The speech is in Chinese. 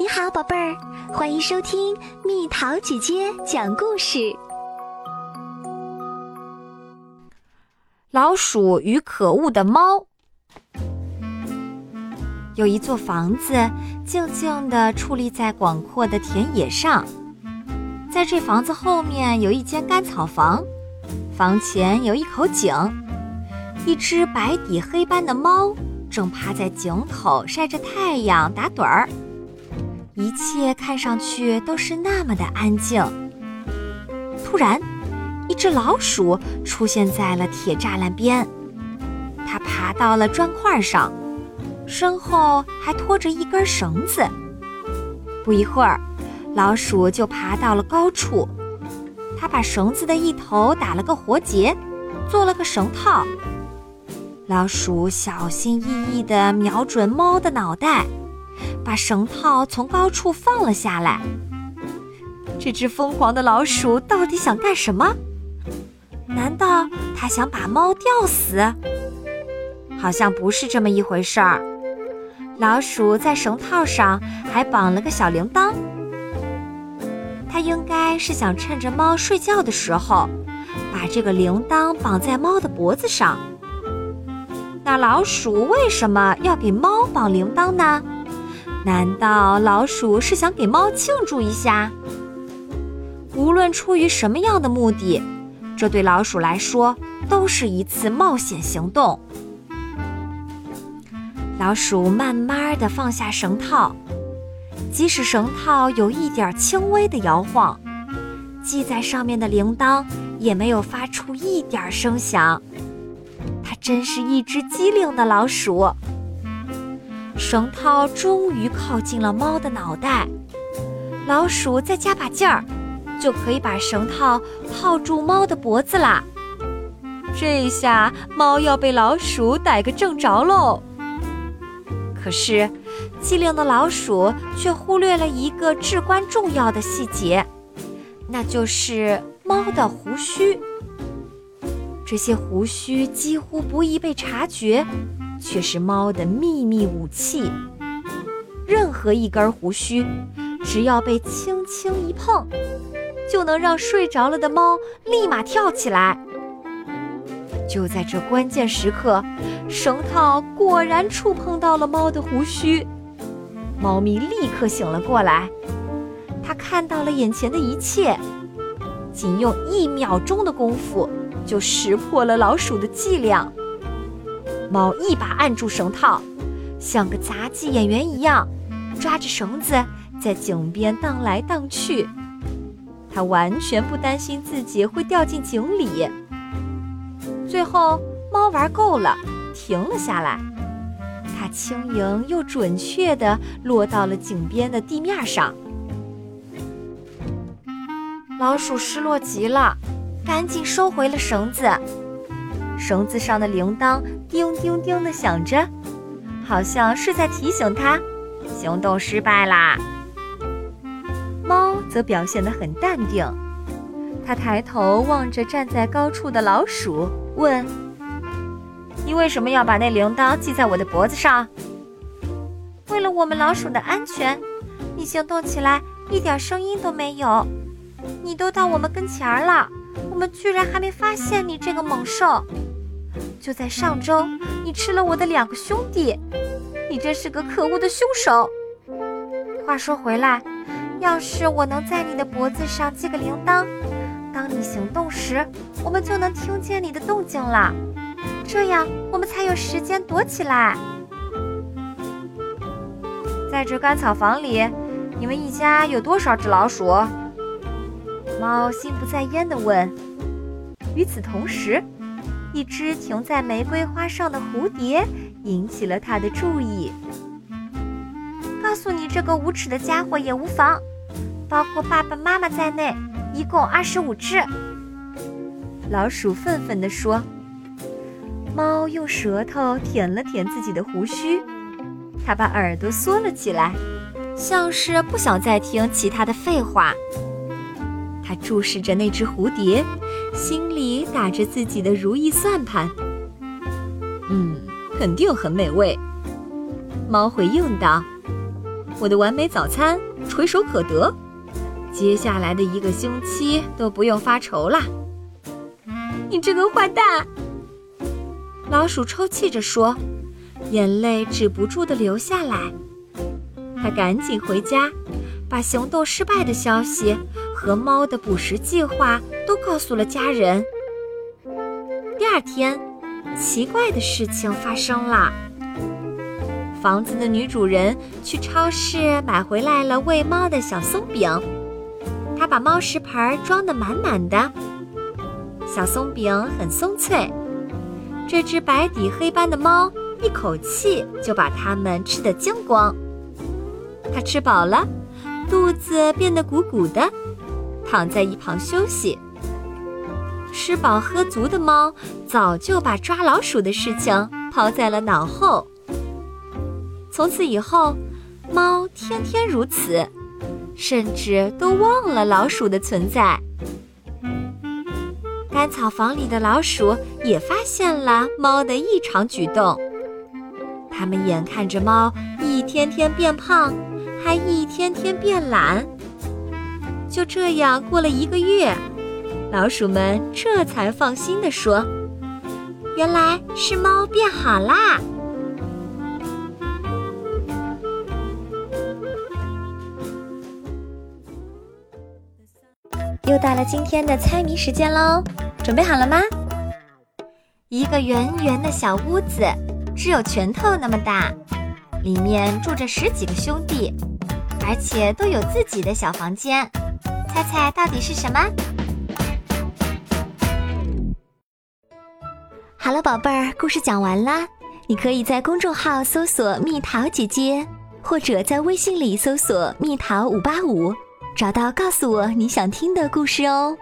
你好，宝贝儿，欢迎收听蜜桃姐姐讲故事。老鼠与可恶的猫。有一座房子，静静地矗立在广阔的田野上。在这房子后面有一间干草房，房前有一口井，一只白底黑斑的猫正趴在井口晒着太阳打盹儿。一切看上去都是那么的安静。突然，一只老鼠出现在了铁栅栏边，它爬到了砖块上，身后还拖着一根绳子。不一会儿，老鼠就爬到了高处，它把绳子的一头打了个活结，做了个绳套。老鼠小心翼翼地瞄准猫的脑袋。把绳套从高处放了下来。这只疯狂的老鼠到底想干什么？难道它想把猫吊死？好像不是这么一回事儿。老鼠在绳套上还绑了个小铃铛，它应该是想趁着猫睡觉的时候，把这个铃铛绑在猫的脖子上。那老鼠为什么要给猫绑铃铛呢？难道老鼠是想给猫庆祝一下？无论出于什么样的目的，这对老鼠来说都是一次冒险行动。老鼠慢慢地放下绳套，即使绳套有一点轻微的摇晃，系在上面的铃铛也没有发出一点声响。它真是一只机灵的老鼠。绳套终于靠近了猫的脑袋，老鼠再加把劲儿，就可以把绳套套住猫的脖子啦。这下猫要被老鼠逮个正着喽。可是，机灵的老鼠却忽略了一个至关重要的细节，那就是猫的胡须。这些胡须几乎不易被察觉。却是猫的秘密武器。任何一根胡须，只要被轻轻一碰，就能让睡着了的猫立马跳起来。就在这关键时刻，绳套果然触碰到了猫的胡须，猫咪立刻醒了过来。它看到了眼前的一切，仅用一秒钟的功夫，就识破了老鼠的伎俩。猫一把按住绳套，像个杂技演员一样，抓着绳子在井边荡来荡去。它完全不担心自己会掉进井里。最后，猫玩够了，停了下来。它轻盈又准确地落到了井边的地面上。老鼠失落极了，赶紧收回了绳子。绳子上的铃铛叮叮叮地响着，好像是在提醒它，行动失败啦。猫则表现得很淡定，它抬头望着站在高处的老鼠，问：“你为什么要把那铃铛系在我的脖子上？”“为了我们老鼠的安全，你行动起来一点声音都没有。你都到我们跟前儿了，我们居然还没发现你这个猛兽。”就在上周，你吃了我的两个兄弟，你真是个可恶的凶手。话说回来，要是我能在你的脖子上系个铃铛，当你行动时，我们就能听见你的动静了，这样我们才有时间躲起来。在这干草房里，你们一家有多少只老鼠？猫心不在焉地问。与此同时。一只停在玫瑰花上的蝴蝶引起了他的注意。告诉你这个无耻的家伙也无妨，包括爸爸妈妈在内，一共二十五只。老鼠愤愤地说。猫用舌头舔了舔自己的胡须，它把耳朵缩了起来，像是不想再听其他的废话。它注视着那只蝴蝶。心里打着自己的如意算盘。嗯，肯定很美味。猫回应道：“我的完美早餐垂手可得，接下来的一个星期都不用发愁啦。你这个坏蛋！老鼠抽泣着说，眼泪止不住的流下来。他赶紧回家，把行动失败的消息和猫的捕食计划都告诉了家人。第二天，奇怪的事情发生了。房子的女主人去超市买回来了喂猫的小松饼，她把猫食盆装得满满的。小松饼很松脆，这只白底黑斑的猫一口气就把它们吃得精光。它吃饱了，肚子变得鼓鼓的，躺在一旁休息。吃饱喝足的猫早就把抓老鼠的事情抛在了脑后。从此以后，猫天天如此，甚至都忘了老鼠的存在。干草房里的老鼠也发现了猫的异常举动，它们眼看着猫一天天变胖，还一天天变懒。就这样过了一个月，老鼠们这才放心地说：“原来是猫变好啦。”又到了今天的猜谜时间喽，准备好了吗？一个圆圆的小屋子，只有拳头那么大，里面住着十几个兄弟，而且都有自己的小房间。猜猜到底是什么？好了，宝贝儿，故事讲完啦。你可以在公众号搜索“蜜桃姐姐”，或者在微信里搜索“蜜桃五八五”。找到，告诉我你想听的故事哦。